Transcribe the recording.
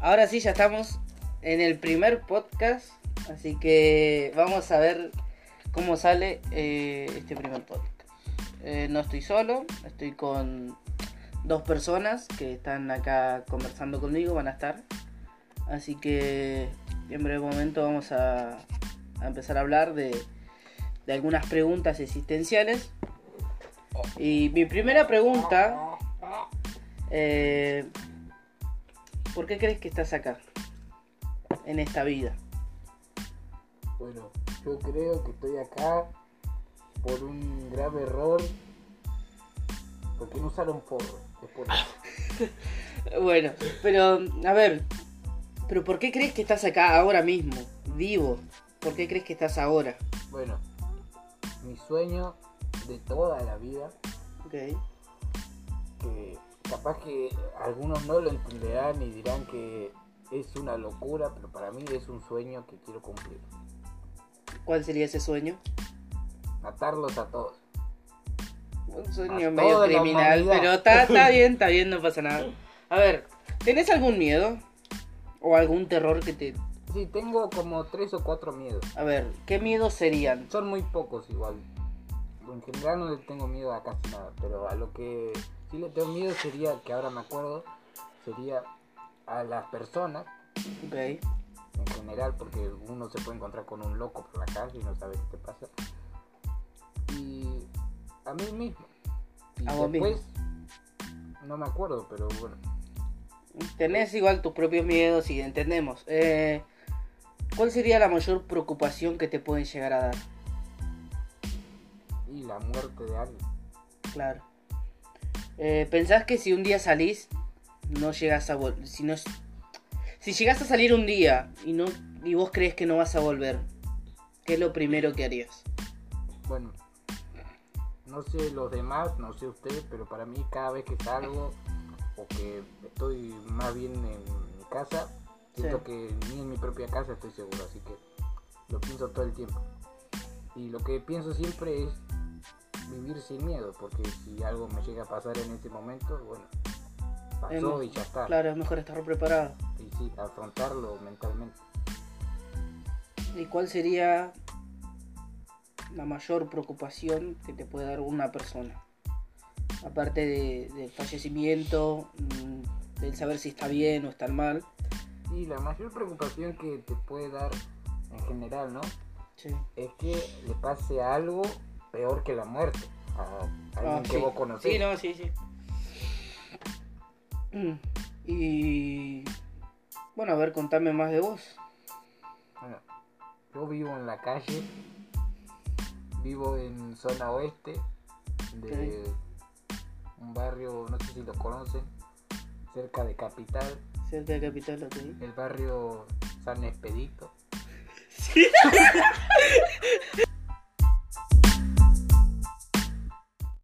ahora sí, ya estamos en el primer podcast. Así que vamos a ver cómo sale eh, este primer podcast. Eh, no estoy solo, estoy con dos personas que están acá conversando conmigo, van a estar. Así que en breve momento vamos a, empezar a hablar de, de algunas preguntas existenciales. Y mi primera pregunta, eh, ¿por qué crees que estás acá? En esta vida. Bueno, yo creo que estoy acá por un grave error. Porque no usaron porro. Es por eso. Bueno, pero a ver, pero ¿por qué crees que estás acá ahora mismo, vivo? ¿Por qué crees que estás ahora? Bueno, mi sueño de toda la vida, Ok. Capaz que algunos no lo entenderán y dirán que es una locura, pero para mí es un sueño que quiero cumplir. ¿Cuál sería ese sueño? Matarlos a todos. Un sueño A medio criminal, pero está, está bien, está bien, no pasa nada. A ver, ¿tenés algún miedo? ¿O algún terror que te... Sí, tengo como tres o cuatro miedos. A ver, ¿qué miedos serían? Son muy pocos igual. En general no le tengo miedo a casi nada, pero a lo que sí le tengo miedo sería, que ahora me acuerdo, sería a las personas en general, porque uno se puede encontrar con un loco por la calle y no sabe qué te pasa. Y a mí mismo. Y A vos después, no me acuerdo, pero bueno. Tenés igual tus propios miedos y entendemos. Eh, ¿Cuál sería la mayor preocupación que te pueden llegar a dar? La muerte de alguien. Claro. Eh, ¿Pensás que si un día salís, no llegas a volver? Si, no, si llegás a salir un día y, no, y vos crees que no vas a volver, ¿qué es lo primero que harías? Bueno, no sé los demás, no sé ustedes, pero para mí cada vez que salgo o que estoy más bien en mi casa, siento Sí. que ni en mi propia casa estoy seguro, así que lo pienso todo el tiempo. Y lo que pienso siempre es vivir sin miedo, porque si algo me llega a pasar en ese momento, bueno, pasó y ya está. Claro, es mejor estar preparado. Y sí, afrontarlo mentalmente. ¿Y cuál sería la mayor preocupación que te puede dar una persona? Aparte de- del fallecimiento, mm, del saber si está bien o está mal. Y la mayor preocupación que te puede dar en general, ¿no? Sí. es que le pase algo peor que la muerte a alguien Ah, que sí. vos conocés. Sí, no, sí, sí. Mm, Y bueno, a ver, contame más de vos. Bueno, yo vivo en la calle, vivo en zona oeste de un barrio, no sé si lo conocen, cerca de Capital, Cerca de Capital, ok. el barrio San Expedito.